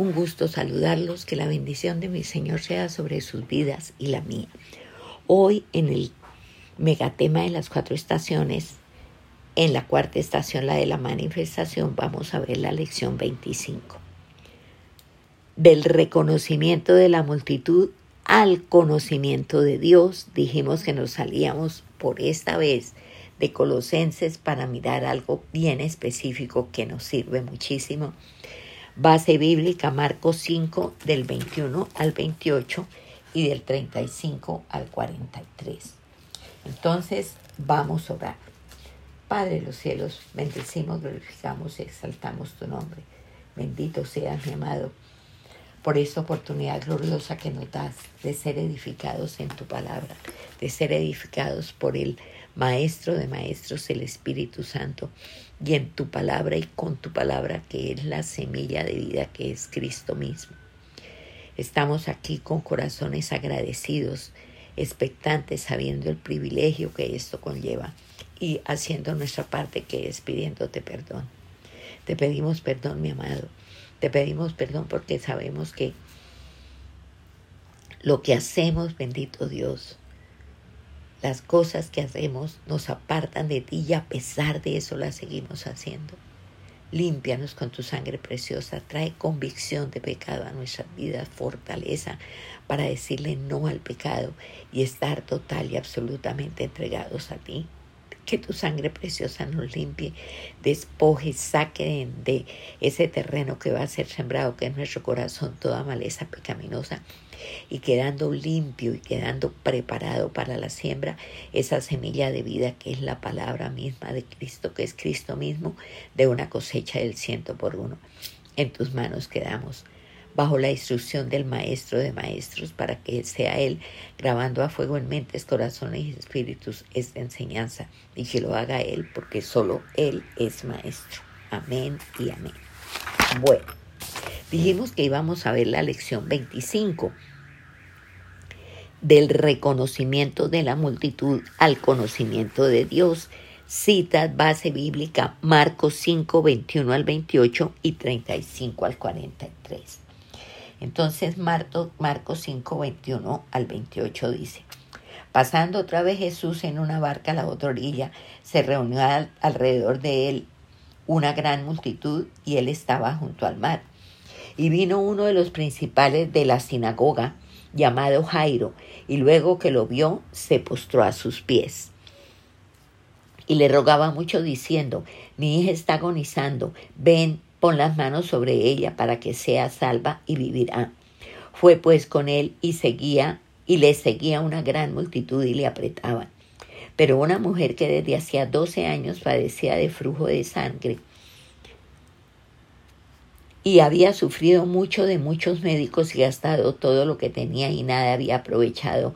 Un gusto saludarlos, que la bendición de mi Señor sea sobre sus vidas y la mía. Hoy en el megatema de las cuatro estaciones, en la cuarta estación, la de la manifestación, vamos a ver la lección 25. Del reconocimiento de la multitud al conocimiento de Dios, dijimos que nos salíamos por esta vez de Colosenses para mirar algo bien específico que nos sirve muchísimo Base bíblica Marcos 5 del 21 al 28 y del 35 al 43. Entonces vamos a orar. Padre de los cielos, bendecimos, glorificamos y exaltamos tu nombre. Bendito seas, mi amado, por esta oportunidad gloriosa que nos das de ser edificados en tu palabra, de ser edificados por el Maestro de Maestros, el Espíritu Santo, y en tu palabra y con tu palabra que es la semilla de vida que es Cristo mismo. Estamos aquí con corazones agradecidos, expectantes, sabiendo el privilegio que esto conlleva y haciendo nuestra parte que es pidiéndote perdón. Te pedimos perdón, mi amado. Te pedimos perdón porque sabemos que lo que hacemos, bendito Dios, las cosas que hacemos nos apartan de ti y a pesar de eso las seguimos haciendo. Límpianos con tu sangre preciosa, trae convicción de pecado a nuestras vidas, fortaleza para decirle no al pecado y estar total y absolutamente entregados a ti. Que tu sangre preciosa nos limpie, despoje, saque de ese terreno que va a ser sembrado, que es nuestro corazón, toda maleza pecaminosa y quedando limpio y quedando preparado para la siembra, esa semilla de vida que es la palabra misma de Cristo, que es Cristo mismo, de una cosecha del ciento por uno. En tus manos quedamos bajo la instrucción del Maestro de Maestros, para que sea Él grabando a fuego en mentes, corazones y espíritus esta enseñanza, y que lo haga Él, porque solo Él es Maestro. Amén y amén. Bueno, dijimos que íbamos a ver la lección 25 del reconocimiento de la multitud al conocimiento de Dios. Citas base bíblica Marcos 5, 21 al 28 y 35 al 43. Entonces Marcos 5, 21 al 28 dice, Pasando otra vez Jesús en una barca a la otra orilla, se reunió alrededor de él una gran multitud y él estaba junto al mar. Y vino uno de los principales de la sinagoga, llamado Jairo, y luego que lo vio, se postró a sus pies. Y le rogaba mucho diciendo, mi hija está agonizando, ven, pon las manos sobre ella para que sea salva y vivirá. Fue pues con él y seguía, y le seguía una gran multitud y le apretaban. Pero una mujer que desde hacía doce años padecía de flujo de sangre, y había sufrido mucho de muchos médicos y gastado todo lo que tenía y nada había aprovechado.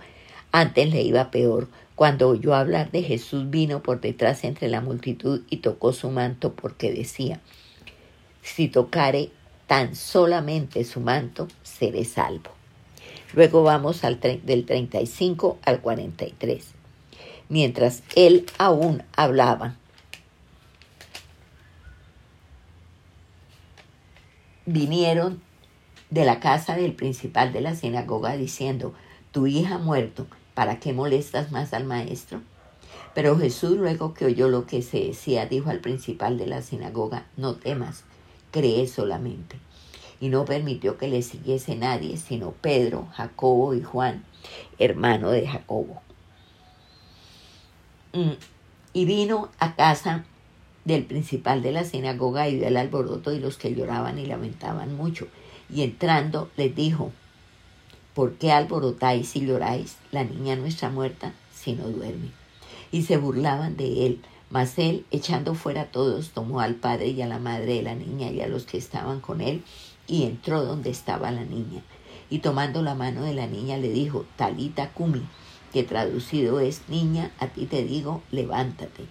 Antes le iba peor. Cuando oyó hablar de Jesús vino por detrás entre la multitud y tocó su manto porque decía, si tocare tan solamente su manto, seré salvo. Luego vamos al del 35 al 43. Mientras él aún hablaba, vinieron de la casa del principal de la sinagoga diciendo, tu hija ha muerto, ¿para qué molestas más al maestro? Pero Jesús luego que oyó lo que se decía, dijo al principal de la sinagoga, no temas, cree solamente. Y no permitió que le siguiese nadie, sino Pedro, Jacobo y Juan, hermano de Jacobo. Mm, y vino a casa del principal de la sinagoga y del alboroto y los que lloraban y lamentaban mucho. Y entrando les dijo, ¿por qué alborotáis y lloráis? La niña no está muerta, sino duerme. Y se burlaban de él. Mas él, echando fuera a todos, tomó al padre y a la madre de la niña y a los que estaban con él, y entró donde estaba la niña. Y tomando la mano de la niña le dijo, Talita Kumi, que traducido es, niña, a ti te digo, levántate.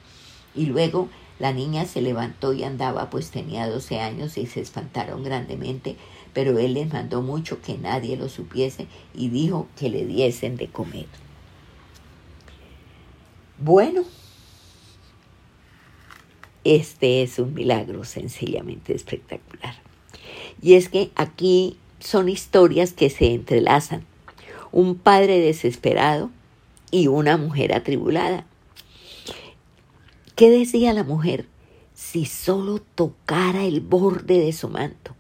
Y luego la niña se levantó y andaba, pues tenía doce años y se espantaron grandemente, pero él les mandó mucho que nadie lo supiese y dijo que le diesen de comer. Bueno, este es un milagro sencillamente espectacular. Y es que aquí son historias que se entrelazan. Un padre desesperado y una mujer atribulada. ¿Qué decía la mujer? Si solo tocara el borde de su manto.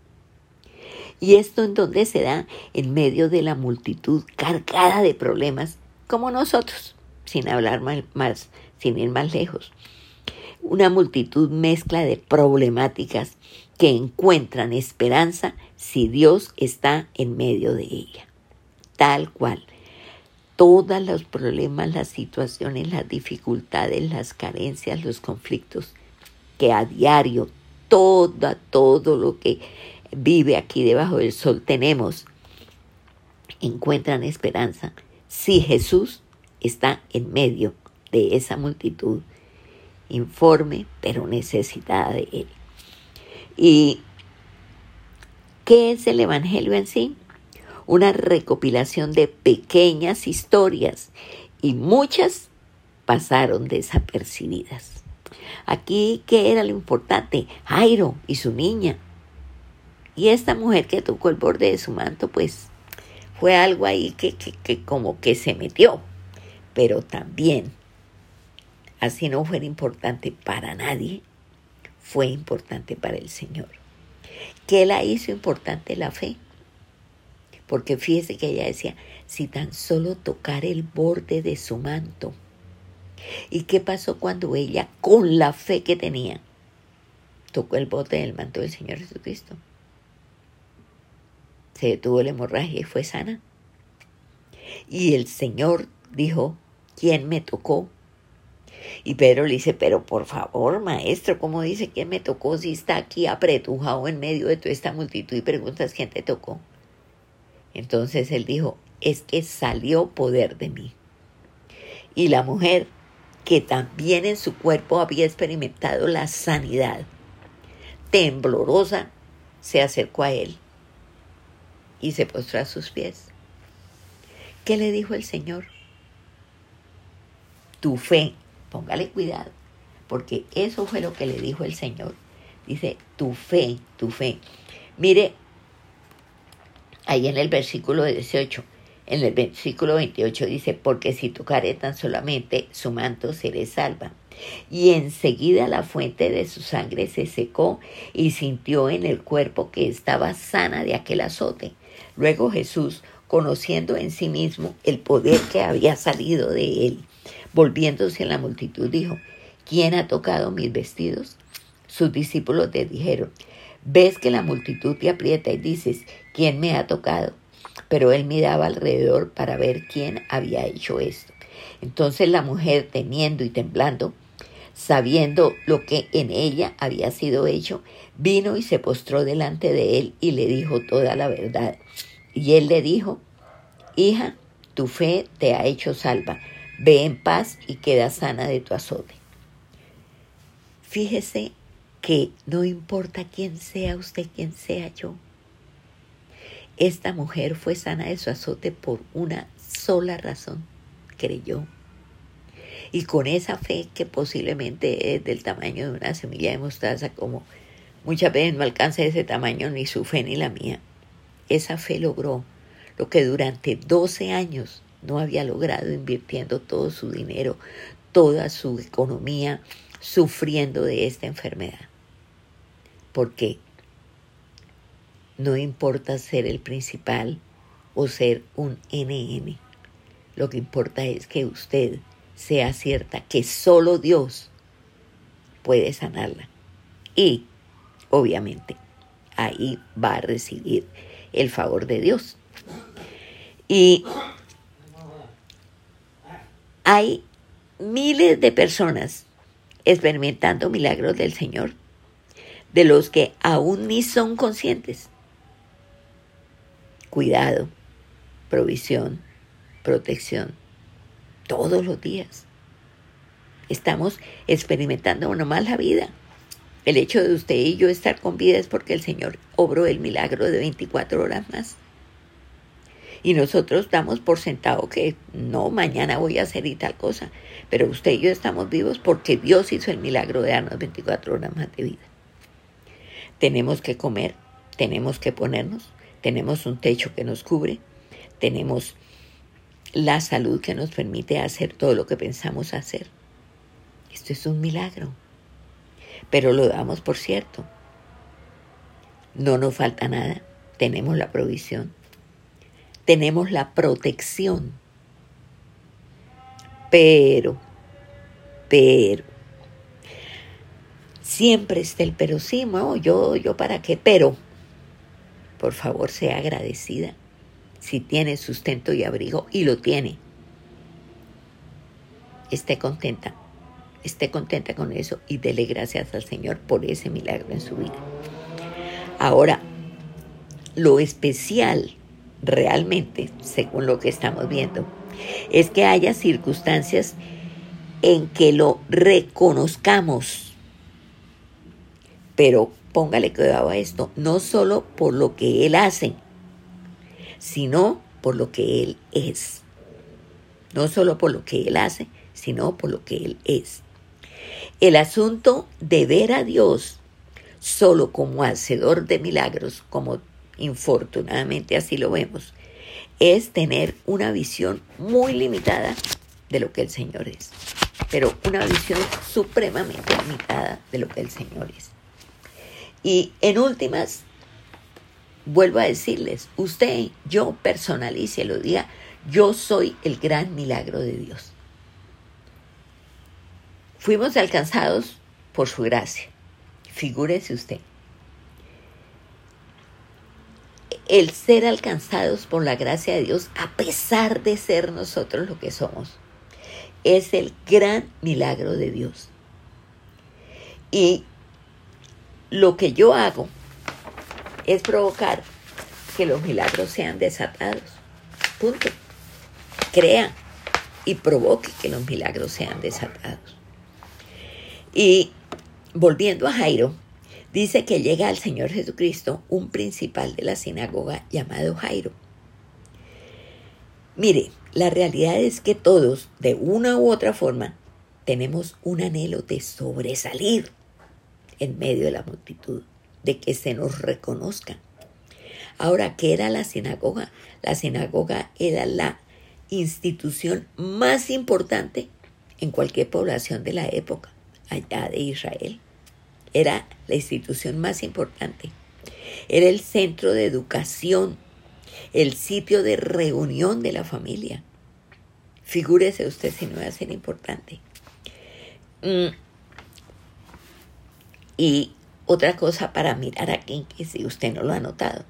Y esto en donde se da en medio de la multitud cargada de problemas, como nosotros, sin hablar más, sin ir más lejos. Una multitud mezcla de problemáticas que encuentran esperanza si Dios está en medio de ella. Tal cual. Todos los problemas, las situaciones, las dificultades, las carencias, los conflictos que a diario, toda, todo lo que vive aquí debajo del sol tenemos, encuentran esperanza si Jesús está en medio de esa multitud, informe pero necesitada de Él. ¿Y qué es el Evangelio en sí? Una recopilación de pequeñas historias y muchas pasaron desapercibidas. Aquí, ¿qué era lo importante? Jairo y su niña. Y esta mujer que tocó el borde de su manto, pues fue algo ahí que, que, como que se metió. Pero también, así no fuera importante para nadie, fue importante para el Señor. ¿Qué la hizo importante la fe? Porque fíjese que ella decía, si tan solo tocar el borde de su manto. ¿Y qué pasó cuando ella, con la fe que tenía, tocó el borde del manto del Señor Jesucristo? Se detuvo la hemorragia y fue sana. Y el Señor dijo, ¿quién me tocó? Y Pedro le dice, pero por favor, maestro, ¿cómo dice quién me tocó si está aquí apretujado en medio de toda esta multitud y preguntas quién te tocó? Entonces él dijo, es que salió poder de mí. Y la mujer, que también en su cuerpo había experimentado la sanidad, temblorosa, se acercó a él y se postró a sus pies. ¿Qué le dijo el Señor? Tu fe Póngale cuidado, porque eso fue lo que le dijo el Señor. Dice, tu fe, tu fe. Mire, ahí en el versículo 18, en el versículo 28 dice, porque si tocare tan solamente su manto seré salva. Y enseguida la fuente de su sangre se secó y sintió en el cuerpo que estaba sana de aquel azote. Luego Jesús, conociendo en sí mismo el poder que había salido de él, Volviéndose la multitud dijo, ¿quién ha tocado mis vestidos? Sus discípulos le dijeron, ves que la multitud te aprieta y dices, ¿quién me ha tocado? Pero él miraba alrededor para ver quién había hecho esto. Entonces la mujer, temiendo y temblando, sabiendo lo que en ella había sido hecho, vino y se postró delante de él y le dijo toda la verdad. Y él le dijo, hija, tu fe te ha hecho salva Ve en paz y queda sana de tu azote. Fíjese que no importa quién sea usted, quién sea yo. Esta mujer fue sana de su azote por una sola razón, creyó. Y con esa fe que posiblemente es del tamaño de una semilla de mostaza, como muchas veces no alcanza ese tamaño ni su fe ni la mía, esa fe logró lo que durante 12 años no había logrado invirtiendo todo su dinero, toda su economía, sufriendo de esta enfermedad. Porque no importa ser el principal o ser un NN. Lo que importa es que usted sea cierta que solo Dios puede sanarla. Y, obviamente, ahí va a recibir el favor de Dios. Y hay miles de personas experimentando milagros del Señor, de los que aún ni son conscientes. Cuidado, provisión, protección, todos los días. Estamos experimentando nomás la vida. El hecho de usted y yo estar con vida es porque el Señor obró el milagro de 24 horas más. Y nosotros damos por sentado que no, mañana voy a hacer y tal cosa. Pero usted y yo estamos vivos porque Dios hizo el milagro de darnos 24 horas más de vida. Tenemos que comer, tenemos que ponernos, tenemos un techo que nos cubre, tenemos la salud que nos permite hacer todo lo que pensamos hacer. Esto es un milagro, pero lo damos por cierto. No nos falta nada, tenemos la provisión, tenemos la protección, pero, pero, siempre está el pero sí, no, yo, yo para qué, pero, por favor, sea agradecida si tiene sustento y abrigo, y lo tiene. Esté contenta, esté contenta con eso y dele gracias al Señor por ese milagro en su vida. Ahora, lo especial realmente, según lo que estamos viendo, es que haya circunstancias en que lo reconozcamos. Pero póngale cuidado a esto, no solo por lo que Él hace, sino por lo que Él es. No solo por lo que Él hace, sino por lo que Él es. El asunto de ver a Dios solo como hacedor de milagros, como infortunadamente así lo vemos, es tener una visión muy limitada de lo que el Señor es, pero una visión supremamente limitada de lo que el Señor es. Y en últimas, vuelvo a decirles, usted, yo personalice lo diga, yo soy el gran milagro de Dios. Fuimos alcanzados por su gracia. Figúrese usted. El ser alcanzados por la gracia de Dios, a pesar de ser nosotros lo que somos, es el gran milagro de Dios. Y lo que yo hago es provocar que los milagros sean desatados. Punto. Crea y provoque que los milagros sean desatados. Y volviendo a Jairo, dice que llega al Señor Jesucristo un principal de la sinagoga llamado Jairo. Mire, la realidad es que todos, de una u otra forma, tenemos un anhelo de sobresalir en medio de la multitud de que se nos reconozcan. Ahora, ¿qué era la sinagoga? La sinagoga era la institución más importante en cualquier población de la época, allá de Israel. Era la institución más importante. Era el centro de educación, el sitio de reunión de la familia. Figúrese usted si no va a ser importante. Mm. Y otra cosa para mirar aquí, que si usted no lo ha notado,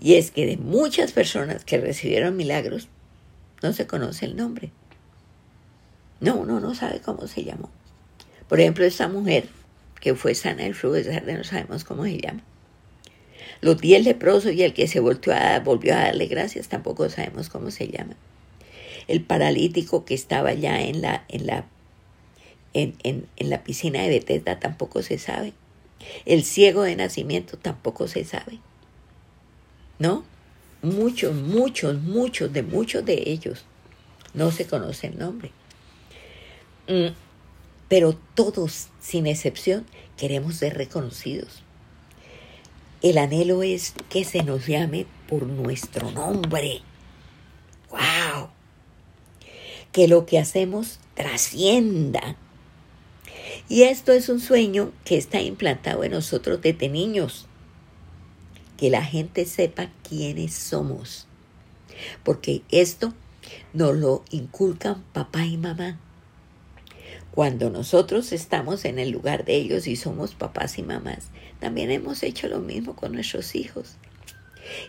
y es que de muchas personas que recibieron milagros, no se conoce el nombre. No, uno no sabe cómo se llamó. Por ejemplo, esta mujer que fue sana del flujo de sangre, no sabemos cómo se llama. Los diez leprosos y el que se volvió a, volvió a darle gracias, tampoco sabemos cómo se llama. El paralítico que estaba ya en la, en la, en, en, en la piscina de Bethesda tampoco se sabe. El ciego de nacimiento tampoco se sabe. ¿No? Muchos, muchos, muchos, de muchos de ellos no se conoce el nombre. Mm, pero todos, sin excepción, queremos ser reconocidos. El anhelo es que se nos llame por nuestro nombre. ¡Wow! Que lo que hacemos trascienda y esto es un sueño que está implantado en nosotros desde niños. Que la gente sepa quiénes somos. Porque esto nos lo inculcan papá y mamá. Cuando nosotros estamos en el lugar de ellos y somos papás y mamás, también hemos hecho lo mismo con nuestros hijos.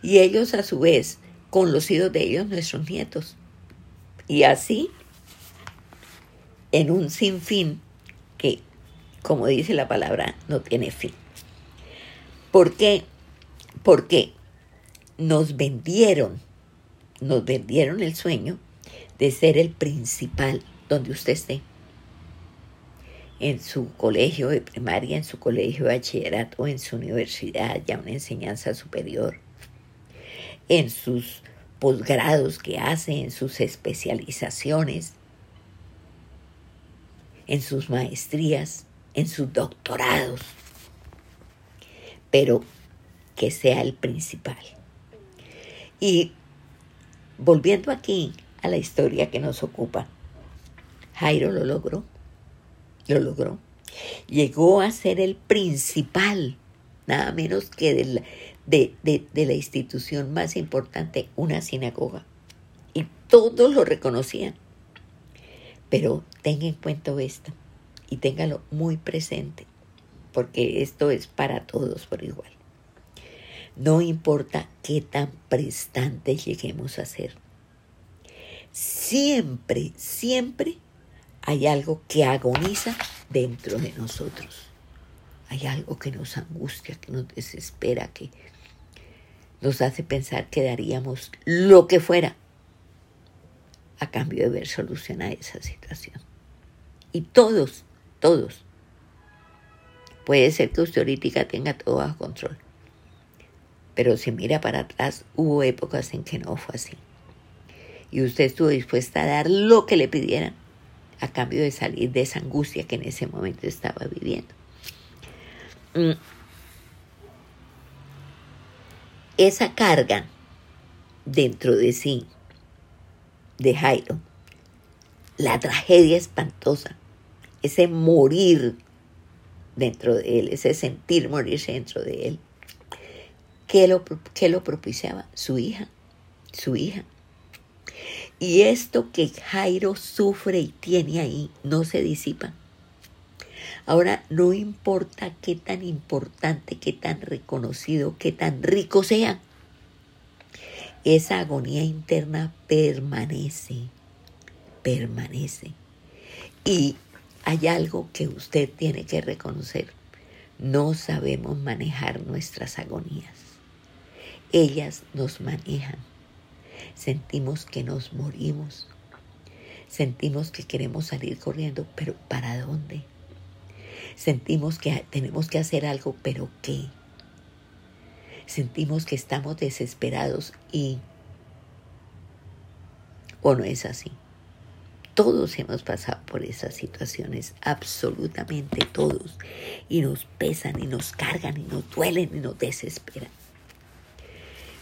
Y ellos a su vez, con los hijos de ellos, nuestros nietos. Y así, en un sinfín que como dice la palabra, no tiene fin. ¿Por qué? Porque nos vendieron, nos vendieron el sueño de ser el principal donde usted esté. En su colegio de primaria, en su colegio de bachillerato, en su universidad, ya una enseñanza superior, en sus posgrados que hace, en sus especializaciones, en sus maestrías en sus doctorados. Pero que sea el principal. Y volviendo aquí a la historia que nos ocupa, Jairo lo logró, lo logró. Llegó a ser el principal, nada menos que de de, la institución más importante, una sinagoga. Y todos lo reconocían. Pero tenga en cuenta esto y téngalo muy presente, porque esto es para todos por igual. No importa qué tan prestantes lleguemos a ser. Siempre, siempre hay algo que agoniza dentro de nosotros. Hay algo que nos angustia, que nos desespera, que nos hace pensar que daríamos lo que fuera a cambio de ver solucionada esa situación. Y todos, todos. Puede ser que usted ahorita tenga todo bajo control. Pero si mira para atrás, hubo épocas en que no fue así. Y usted estuvo dispuesta a dar lo que le pidieran a cambio de salir de esa angustia que en ese momento estaba viviendo. Mm. esa carga dentro de sí de Jairo, la tragedia espantosa, ese morir dentro de él, ese sentir morirse dentro de él, ¿qué lo, qué lo propiciaba? Su hija, su hija. Y esto que Jairo sufre y tiene ahí no se disipa. Ahora, no importa qué tan importante, qué tan reconocido, qué tan rico sea, esa agonía interna permanece, permanece. Y hay algo que usted tiene que reconocer. No sabemos manejar nuestras agonías. Ellas nos manejan. Sentimos que nos morimos. Sentimos que queremos salir corriendo, pero ¿para dónde? Sentimos que tenemos que hacer algo, pero ¿qué? Sentimos que estamos desesperados y... ¿O no es así? Todos hemos pasado por esas situaciones, absolutamente todos, y nos pesan y nos cargan y nos duelen y nos desesperan.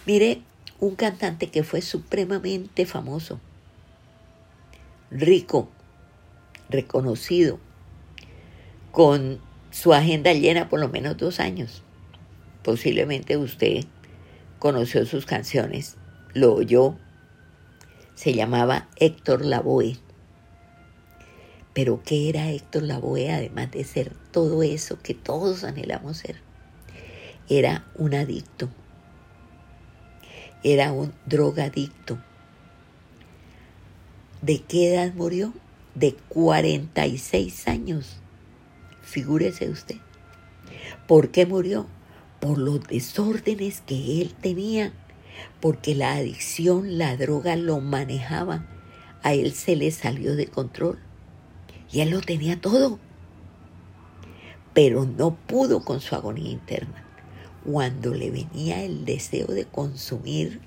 Mire, un cantante que fue supremamente famoso, rico, reconocido, con su agenda llena por lo menos dos años. Posiblemente usted conoció sus canciones, lo oyó, se llamaba Héctor Lavoe. Pero ¿qué era Héctor Lavoe además de ser todo eso que todos anhelamos ser? Era un adicto, era un drogadicto. ¿De qué edad murió? De 46 años. Figúrese usted. ¿Por qué murió? Por los desórdenes que él tenía, porque la adicción, la droga lo manejaba. A él se le salió de control y él lo tenía todo. Pero no pudo con su agonía interna. Cuando le venía el deseo de consumir,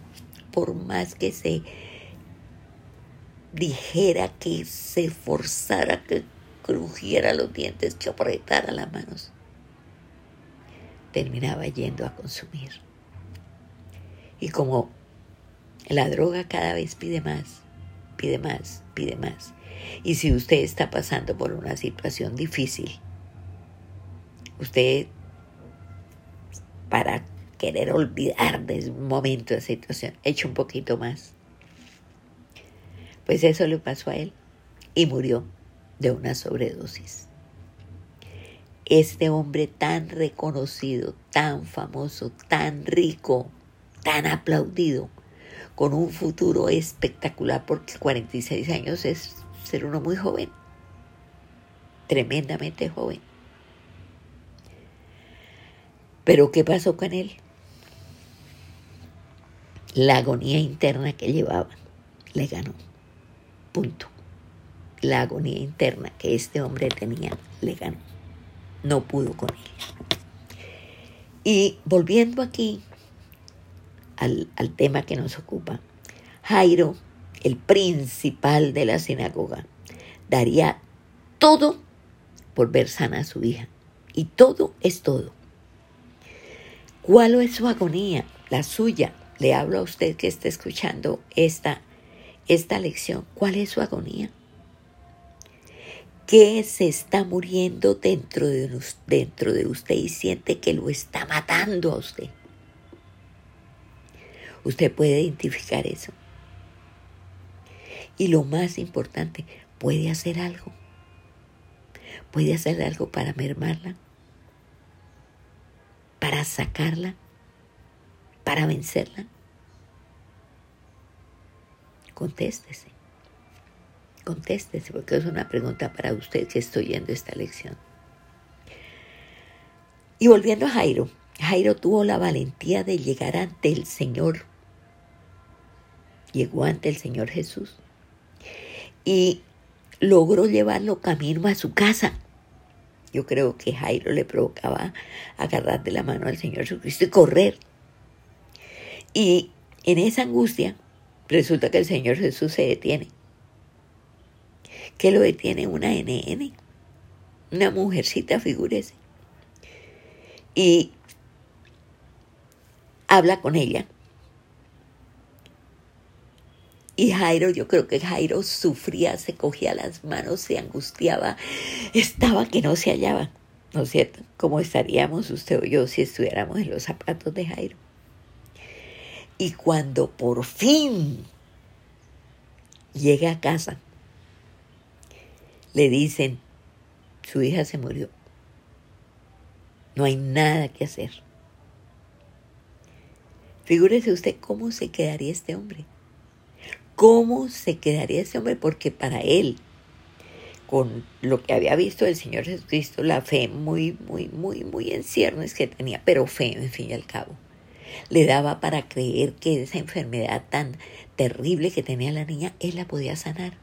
por más que se dijera, que se forzara, que crujiera los dientes, que apretara las manos, terminaba yendo a consumir. Y como la droga cada vez pide más, pide más, pide más. Y si usted está pasando por una situación difícil, usted para querer olvidar de un momento de situación, echa un poquito más. Pues eso le pasó a él y murió de una sobredosis. Este hombre tan reconocido, tan famoso, tan rico, tan aplaudido, con un futuro espectacular, porque 46 años es ser uno muy joven, tremendamente joven. Pero ¿qué pasó con él? La agonía interna que llevaba le ganó. Punto la agonía interna que este hombre tenía le ganó. No pudo con ella. Y volviendo aquí al, al tema que nos ocupa, Jairo, el principal de la sinagoga, daría todo por ver sana a su hija. Y todo es todo. ¿Cuál es su agonía? La suya. Le hablo a usted que está escuchando esta, esta lección. ¿Cuál es su agonía? ¿Qué se está muriendo dentro de, dentro de usted y siente que lo está matando a usted? Usted puede identificar eso. Y lo más importante, puede hacer algo. Puede hacer algo para mermarla, para sacarla, para vencerla. Contéstese. Contéstese, porque es una pregunta para usted que estoy yendo esta lección. Y volviendo a Jairo, Jairo tuvo la valentía de llegar ante el Señor. Llegó ante el Señor Jesús y logró llevarlo camino a su casa. Yo creo que Jairo le provocaba agarrar de la mano al Señor Jesucristo y correr. Y en esa angustia resulta que el Señor Jesús se detiene. ¿Qué lo detiene una NN, una mujercita, figúrese. Y habla con ella y Jairo, yo creo que Jairo sufría, se cogía las manos, se angustiaba, estaba que no se hallaba, ¿no es cierto? ¿Cómo estaríamos usted o yo si estuviéramos en los zapatos de Jairo? Y cuando por fin llega a casa, le dicen, su hija se murió. No hay nada que hacer. Figúrese usted cómo se quedaría este hombre. ¿Cómo se quedaría ese hombre? Porque para él, con lo que había visto del Señor Jesucristo, la fe muy, muy, muy, muy en ciernes que tenía, pero fe, en fin y al cabo, le daba para creer que esa enfermedad tan terrible que tenía la niña, él la podía sanar.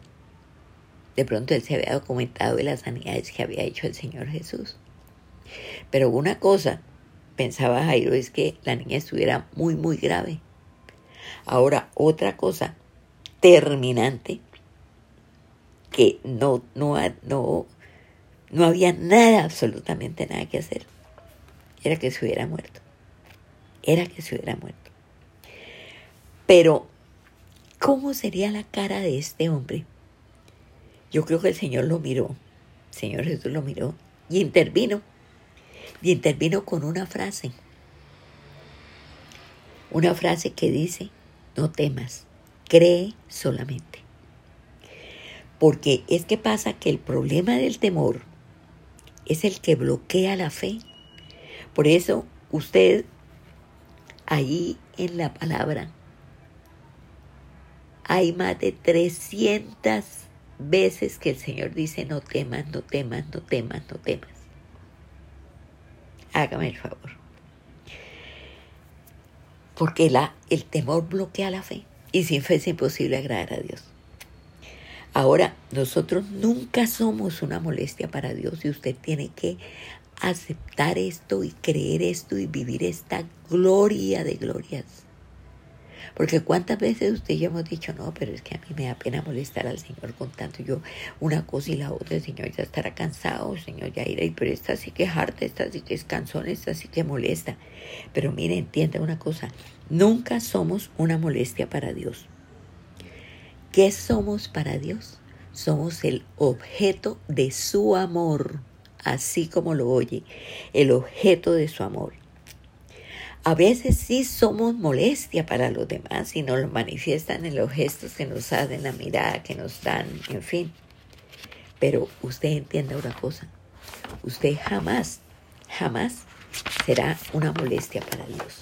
De pronto él se había documentado de las sanidades que había hecho el Señor Jesús. Pero una cosa, pensaba Jairo, es que la niña estuviera muy, muy grave. Ahora, otra cosa, terminante que no, no, no, no había nada, absolutamente nada que hacer. Era que se hubiera muerto. Era que se hubiera muerto. Pero, ¿cómo sería la cara de este hombre? Yo creo que el Señor lo miró, el Señor Jesús lo miró y intervino. Y intervino con una frase. Una frase que dice, no temas, cree solamente. Porque es que pasa que el problema del temor es el que bloquea la fe. Por eso usted ahí en la palabra hay más de 300 veces que el Señor dice no temas, no temas, no temas, no temas. Hágame el favor. Porque la, el temor bloquea la fe. Y sin fe es imposible agradar a Dios. Ahora, nosotros nunca somos una molestia para Dios y usted tiene que aceptar esto y creer esto y vivir esta gloria de glorias. Porque cuántas veces usted ya hemos dicho, no, pero es que a mí me da pena molestar al Señor con tanto yo una cosa y la otra, el Señor ya estará cansado, Señor ya irá, pero esta sí que es harta, esta sí que es cansón, esta sí que molesta. Pero mire, entienda una cosa, nunca somos una molestia para Dios. ¿Qué somos para Dios? Somos el objeto de su amor, así como lo oye, el objeto de su amor. A veces sí somos molestia para los demás y nos lo manifiestan en los gestos que nos hacen, la mirada que nos dan, en fin. Pero usted entienda una cosa, usted jamás, jamás será una molestia para Dios.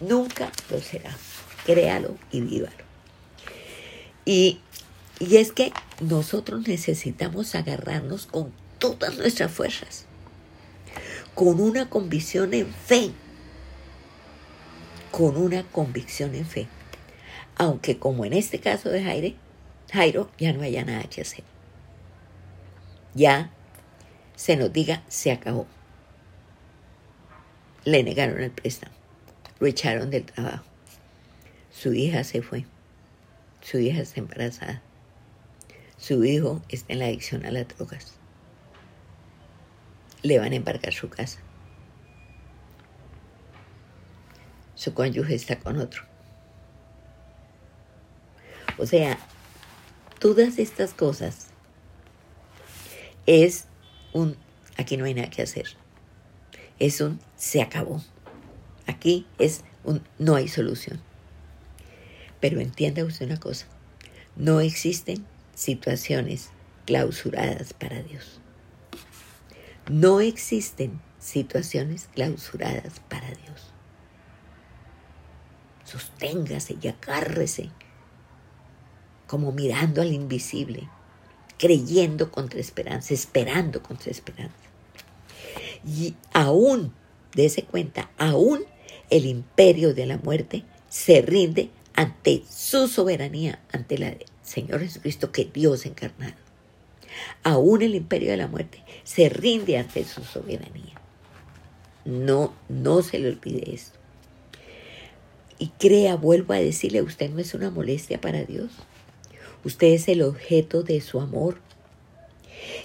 Nunca lo será. Créalo y vívalo. Y, y es que nosotros necesitamos agarrarnos con todas nuestras fuerzas, con una convicción en fe con una convicción en fe. Aunque como en este caso de Jairo, Jairo ya no haya nada que hacer. Ya se nos diga, se acabó. Le negaron el préstamo, lo echaron del trabajo. Su hija se fue, su hija está embarazada, su hijo está en la adicción a las drogas. Le van a embarcar su casa su cónyuge está con otro. O sea, todas estas cosas es un, aquí no hay nada que hacer. Es un, se acabó. Aquí es un, no hay solución. Pero entienda usted una cosa, no existen situaciones clausuradas para Dios. No existen situaciones clausuradas para Dios. Sosténgase y agárrese como mirando al invisible, creyendo contra esperanza, esperando contra esperanza. Y aún, dése cuenta, aún el imperio de la muerte se rinde ante su soberanía, ante la del Señor Jesucristo, que Dios encarnado. Aún el imperio de la muerte se rinde ante su soberanía. No, no se le olvide esto. Y crea, vuelvo a decirle, usted no es una molestia para Dios. Usted es el objeto de su amor.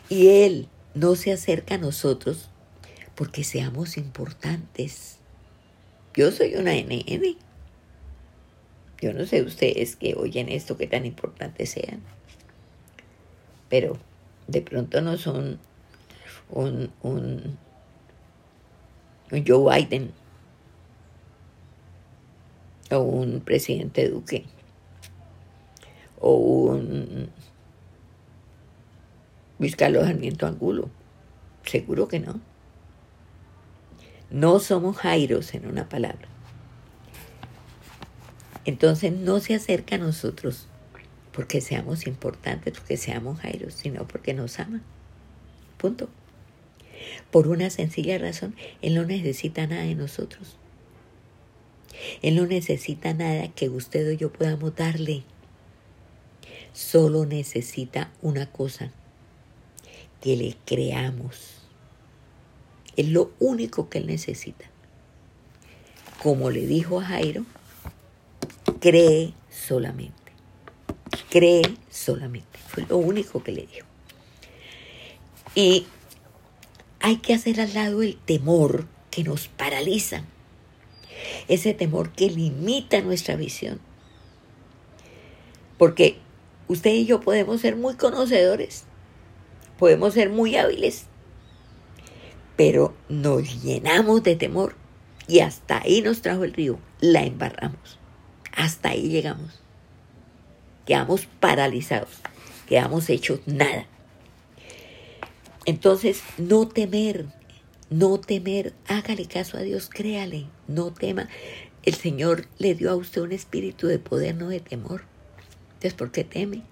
Y Él no se acerca a nosotros porque seamos importantes. Yo soy una NN. Yo no sé ustedes que oyen esto, qué tan importantes sean. Pero de pronto no son un, un, un Joe Biden o un presidente Duque o un Luis Angulo. Seguro que no. No somos Jairos en una palabra. Entonces no se acerca a nosotros porque seamos importantes, porque seamos Jairos, sino porque nos ama. Punto. Por una sencilla razón, Él no necesita nada de nosotros. Él no necesita nada que usted o yo podamos darle. Solo necesita una cosa, que le creamos. Es lo único que Él necesita. Como le dijo a Jairo, cree solamente. Cree solamente. Fue lo único que le dijo. Y hay que hacer al lado el temor que nos paraliza. Ese temor que limita nuestra visión. Porque usted y yo podemos ser muy conocedores, podemos ser muy hábiles, pero nos llenamos de temor y hasta ahí nos trajo el río, la embarramos, hasta ahí llegamos. Quedamos paralizados, quedamos hechos nada. Entonces, no temer, no temer, hágale caso a Dios, créale, no tema. El Señor le dio a usted un espíritu de poder, no de temor. Entonces, ¿por qué teme?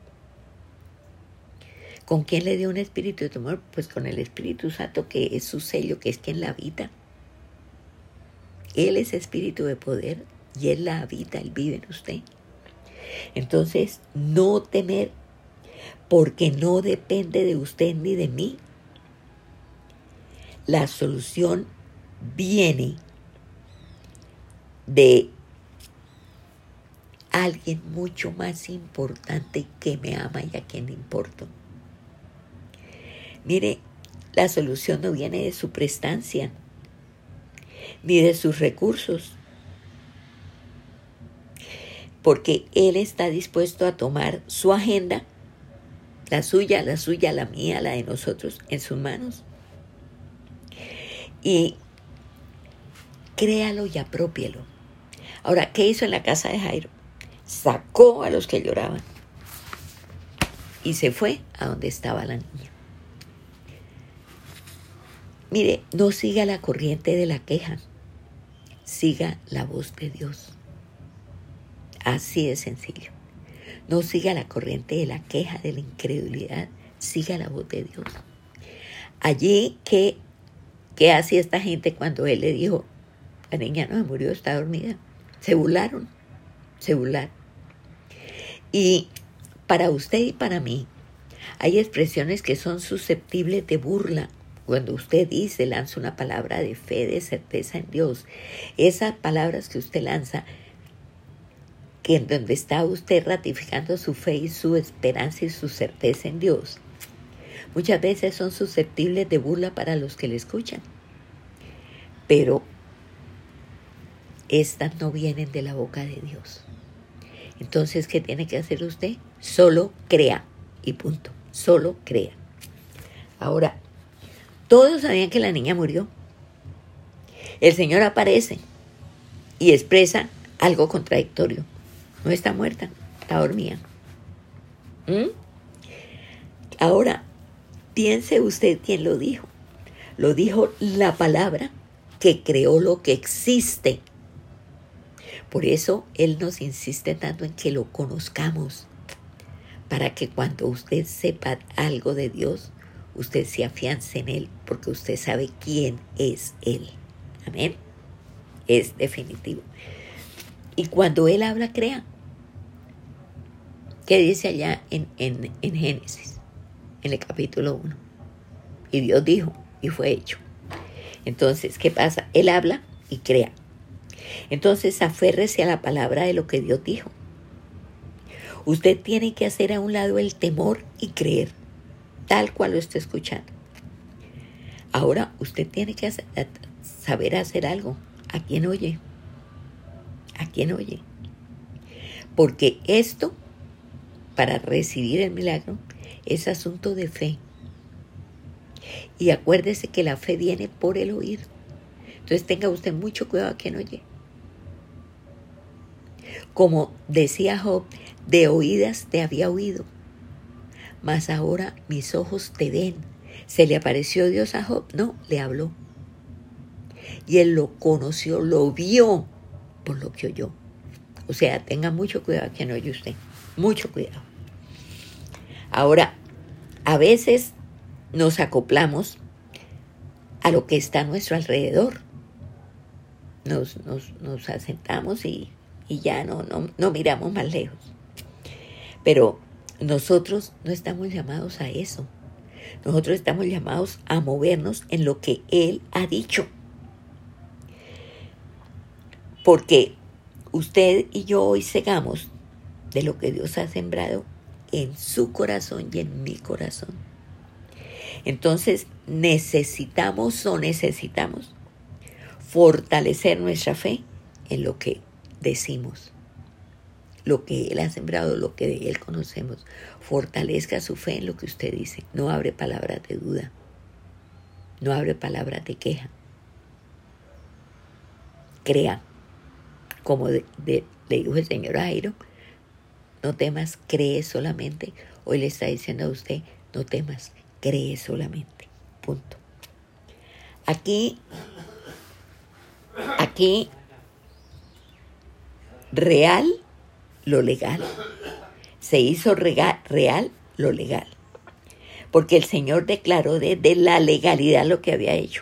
¿Con quién le dio un espíritu de temor? Pues con el Espíritu Santo, que es su sello, que es quien la habita. Él es espíritu de poder y Él la habita, Él vive en usted. Entonces, no temer, porque no depende de usted ni de mí. La solución viene de alguien mucho más importante que me ama y a quien importo. Mire, la solución no viene de su prestancia, ni de sus recursos, porque Él está dispuesto a tomar su agenda, la suya, la suya, la mía, la de nosotros, en sus manos. Y créalo y apropielo. Ahora, ¿qué hizo en la casa de Jairo? sacó a los que lloraban y se fue a donde estaba la niña. Mire, no siga la corriente de la queja, siga la voz de Dios. Así de sencillo. No siga la corriente de la queja, de la incredulidad, siga la voz de Dios. Allí, ¿qué, qué hacía esta gente cuando él le dijo, la niña no se murió, está dormida? Se burlaron celular. Y para usted y para mí hay expresiones que son susceptibles de burla. Cuando usted dice, lanza una palabra de fe, de certeza en Dios, esas palabras que usted lanza, que en donde está usted ratificando su fe y su esperanza y su certeza en Dios, muchas veces son susceptibles de burla para los que le escuchan. Pero estas no vienen de la boca de Dios. Entonces, ¿qué tiene que hacer usted? Solo crea y punto. Solo crea. Ahora, todos sabían que la niña murió. El Señor aparece y expresa algo contradictorio. No está muerta, está dormida. ¿Mm? Ahora, piense usted quién lo dijo. Lo dijo la palabra que creó lo que existe. Por eso Él nos insiste tanto en que lo conozcamos, para que cuando usted sepa algo de Dios, usted se afiance en Él, porque usted sabe quién es Él. Amén. Es definitivo. Y cuando Él habla, crea. ¿Qué dice allá en, en, en Génesis, en el capítulo 1? Y Dios dijo, y fue hecho. Entonces, ¿qué pasa? Él habla y crea. Entonces, aférrese a la palabra de lo que Dios dijo. Usted tiene que hacer a un lado el temor y creer, tal cual lo está escuchando. Ahora, usted tiene que saber hacer algo. ¿A quién oye? ¿A quién oye? Porque esto, para recibir el milagro, es asunto de fe. Y acuérdese que la fe viene por el oír. Entonces tenga usted mucho cuidado a quien oye. Como decía Job, de oídas te había oído, mas ahora mis ojos te ven. ¿Se le apareció Dios a Job? No, le habló. Y él lo conoció, lo vio por lo que oyó. O sea, tenga mucho cuidado a quien oye usted. Mucho cuidado. Ahora, a veces nos acoplamos a lo que está a nuestro alrededor. Nos, nos, asentamos y, y ya no, no, no miramos más lejos. Pero nosotros no estamos llamados a eso. Nosotros estamos llamados a movernos en lo que Él ha dicho. Porque usted y yo hoy segamos de lo que Dios ha sembrado en su corazón y en mi corazón. Entonces necesitamos o necesitamos fortalecer nuestra fe en lo que decimos, lo que Él ha sembrado, lo que de Él conocemos. Fortalezca su fe en lo que usted dice. No abre palabras de duda. No abre palabras de queja. Crea. Como le dijo el Señor a Jairo, no temas, cree solamente. Hoy le está diciendo a usted, no temas, cree solamente. Punto. Aquí, aquí, real lo legal. Se hizo real lo legal. Porque el Señor declaró desde la legalidad lo que había hecho.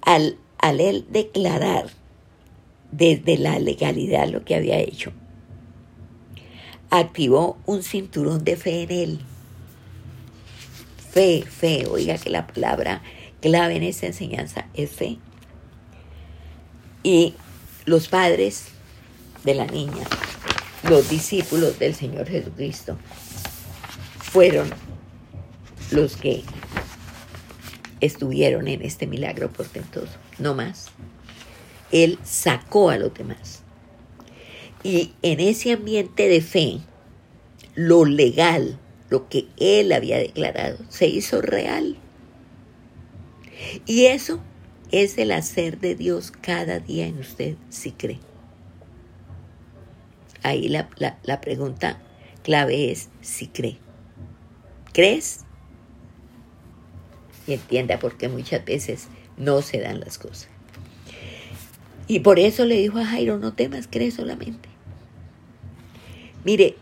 Al, al él declarar desde la legalidad lo que había hecho, activó un cinturón de fe en él. Fe, fe, oiga que la palabra clave en esta enseñanza es fe. Y los padres de la niña, los discípulos del Señor Jesucristo, fueron los que estuvieron en este milagro portentoso, no más. Él sacó a los demás. Y en ese ambiente de fe, lo legal, lo que él había declarado, se hizo real. Y eso es el hacer de Dios cada día en usted, si cree. Ahí la, la pregunta clave es si cree. ¿Crees? Y entienda porque muchas veces no se dan las cosas. Y por eso le dijo a Jairo, no temas, cree solamente. Mire,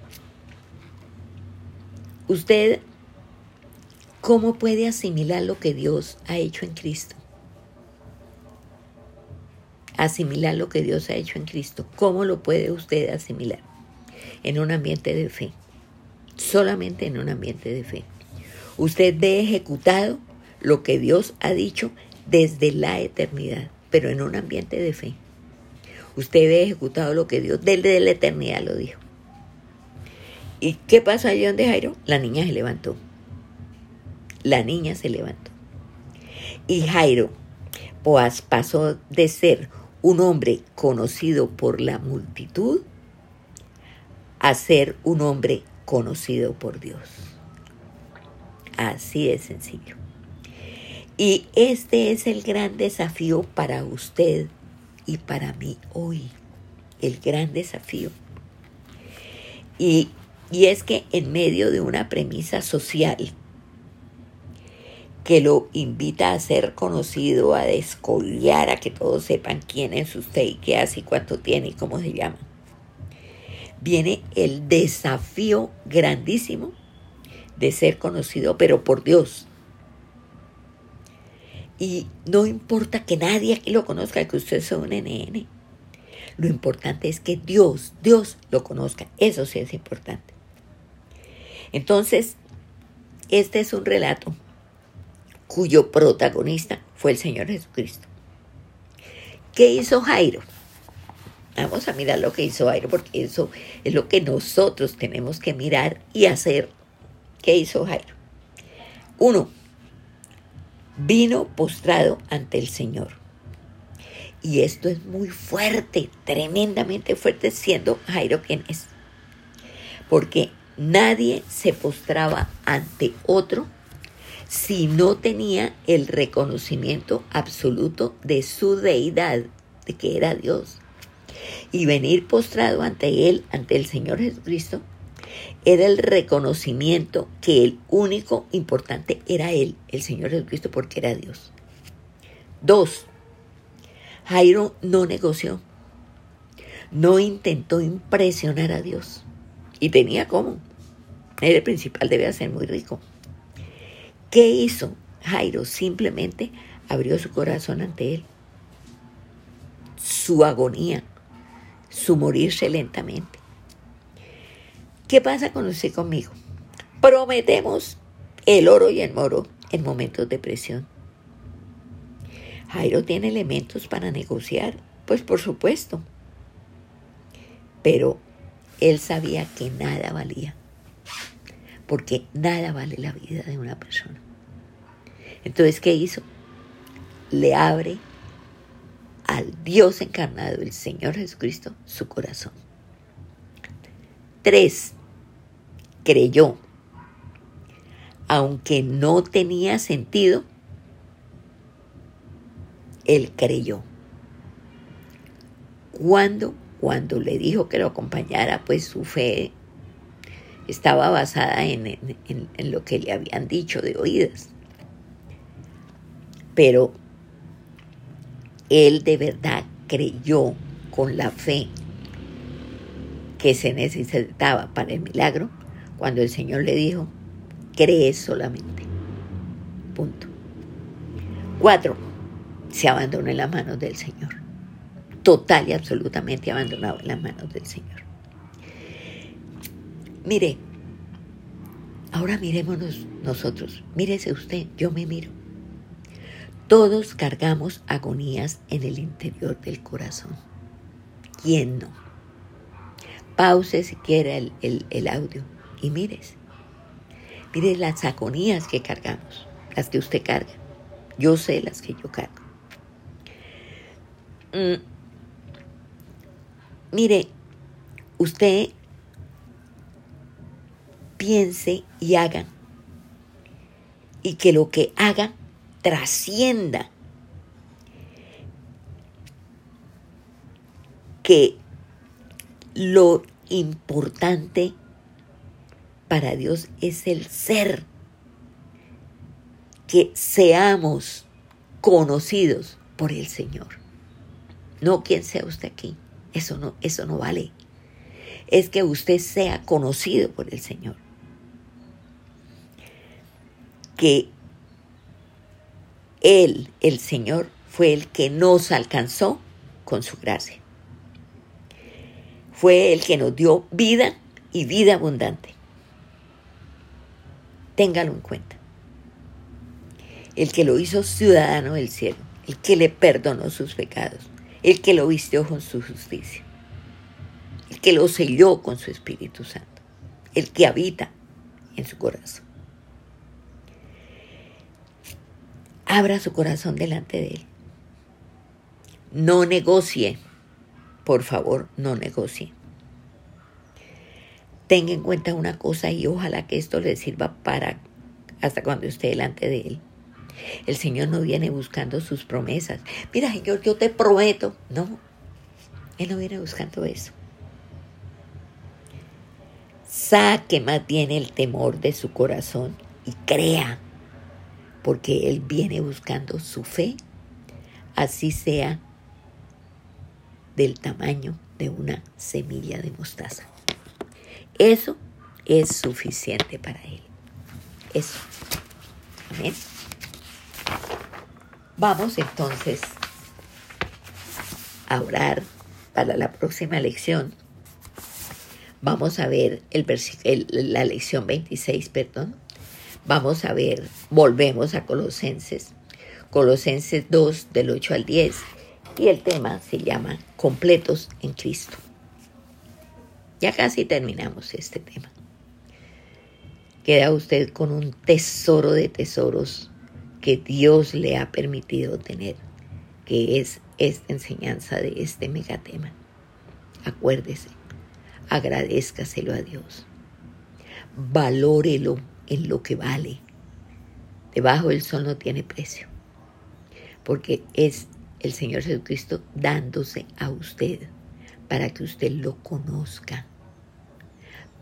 usted, ¿cómo puede asimilar lo que Dios ha hecho en Cristo? Asimilar lo que Dios ha hecho en Cristo. ¿Cómo lo puede usted asimilar? En un ambiente de fe. Solamente en un ambiente de fe. Usted ve ejecutado lo que Dios ha dicho desde la eternidad, pero en un ambiente de fe. Usted ve ejecutado lo que Dios desde la eternidad lo dijo. ¿Y qué pasó allí donde Jairo? La niña se levantó. La niña se levantó. Y Jairo, Boaz pasó de ser un hombre conocido por la multitud a ser un hombre conocido por Dios. Así de sencillo. Y este es el gran desafío para usted y para mí hoy. El gran desafío. Y, y es que en medio de una premisa social que lo invita a ser conocido, a descollar, a que todos sepan quién es usted y qué hace y cuánto tiene y cómo se llama. Viene el desafío grandísimo de ser conocido, pero por Dios. Y no importa que nadie aquí lo conozca, que usted sea un NN. Lo importante es que Dios, Dios lo conozca. Eso sí es importante. Entonces, este es un relato cuyo protagonista fue el Señor Jesucristo. ¿Qué hizo Jairo? Vamos a mirar lo que hizo Jairo, porque eso es lo que nosotros tenemos que mirar y hacer. ¿Qué hizo Jairo? Uno, vino postrado ante el Señor. Y esto es muy fuerte, tremendamente fuerte, siendo Jairo quien es. Porque nadie se postraba ante otro si no tenía el reconocimiento absoluto de su deidad, de que era Dios. Y venir postrado ante Él, ante el Señor Jesucristo, era el reconocimiento que el único importante era Él, el Señor Jesucristo, porque era Dios. Dos, Jairo no negoció, no intentó impresionar a Dios. Y tenía cómo. Era el principal, debía ser muy rico. ¿Qué hizo? Jairo simplemente abrió su corazón ante él. Su agonía, su morirse lentamente. ¿Qué pasa con usted conmigo? Prometemos el oro y el moro en momentos de presión. Jairo tiene elementos para negociar, pues por supuesto. Pero él sabía que nada valía, porque nada vale la vida de una persona. Entonces, ¿qué hizo? Le abre al Dios encarnado, el Señor Jesucristo, su corazón. Tres, creyó. Aunque no tenía sentido, él creyó. Cuando, cuando le dijo que lo acompañara, pues su fe estaba basada en, en, en lo que le habían dicho de oídas pero él de verdad creyó con la fe que se necesitaba para el milagro cuando el Señor le dijo, crees solamente. Punto. Cuatro, se abandonó en las manos del Señor. Total y absolutamente abandonado en las manos del Señor. Mire, ahora mirémonos nosotros. Mírese usted, yo me miro. Todos cargamos agonías en el interior del corazón. ¿Quién no? Pause si quiere el, audio y mires. Mire las agonías que cargamos, las que usted carga. Yo sé las que yo cargo. Mm. Mire, usted piense y haga. Y que lo que haga trascienda, que lo importante para Dios es el ser, que seamos conocidos por el Señor. No quien sea usted aquí, eso no, eso no vale. Es que usted sea conocido por el Señor. Que él, el Señor, fue el que nos alcanzó con su gracia. Fue el que nos dio vida y vida abundante. Téngalo en cuenta. El que lo hizo ciudadano del cielo, el que le perdonó sus pecados, el que lo vistió con su justicia, el que lo selló con su Espíritu Santo, el que habita en su corazón. abra su corazón delante de Él. No negocie, por favor, no negocie. Tenga en cuenta una cosa y ojalá que esto le sirva para hasta cuando esté delante de Él. El Señor no viene buscando sus promesas. Mira, Señor, yo te prometo. No, Él no viene buscando eso. Saque más el temor de su corazón y crea, porque Él viene buscando su fe, así sea del tamaño de una semilla de mostaza. Eso es suficiente para Él. Eso. Amén. Vamos entonces a orar para la próxima lección. Vamos a ver el, la lección 26, perdón. Vamos a ver, volvemos a Colosenses. Colosenses 2 del 8 al 10. Y el tema se llama Completos en Cristo. Ya casi terminamos este tema. Queda usted con un tesoro de tesoros que Dios le ha permitido tener, que es esta enseñanza de este megatema. Acuérdese, agradezcaselo a Dios, valórelo en lo que vale. Debajo del sol no tiene precio, porque es el Señor Jesucristo dándose a usted para que usted lo conozca,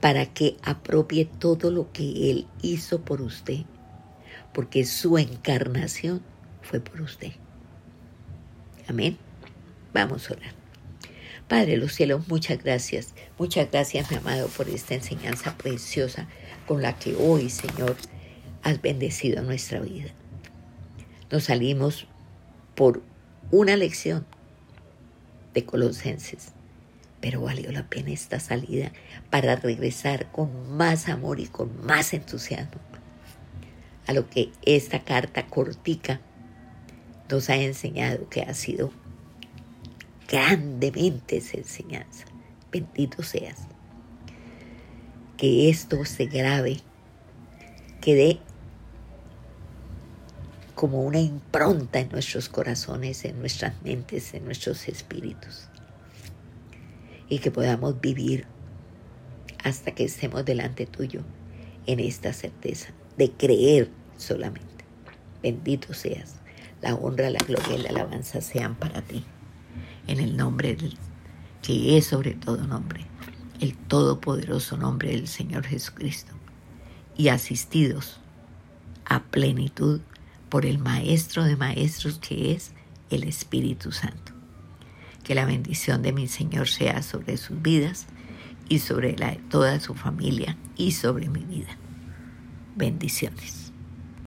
para que apropie todo lo que Él hizo por usted porque su encarnación fue por usted. Amén. Vamos a orar. Padre de los cielos, muchas gracias. Muchas gracias, mi amado, por esta enseñanza preciosa con la que hoy, Señor, has bendecido nuestra vida. Nos salimos por una lección de Colosenses, pero valió la pena esta salida para regresar con más amor y con más entusiasmo a lo que esta carta cortica nos ha enseñado que ha sido grandemente esa enseñanza. Bendito seas. Que esto se grave, quede como una impronta en nuestros corazones, en nuestras mentes, en nuestros espíritus. Y que podamos vivir hasta que estemos delante tuyo en esta certeza de creer solamente. Bendito seas. La honra, la gloria y la alabanza sean para ti. En el nombre que es sobre todo nombre, el todopoderoso nombre del Señor Jesucristo. Y asistidos a plenitud por el Maestro de Maestros que es el Espíritu Santo. Que la bendición de mi Señor sea sobre sus vidas y sobre la de toda su familia y sobre mi vida. Bendiciones.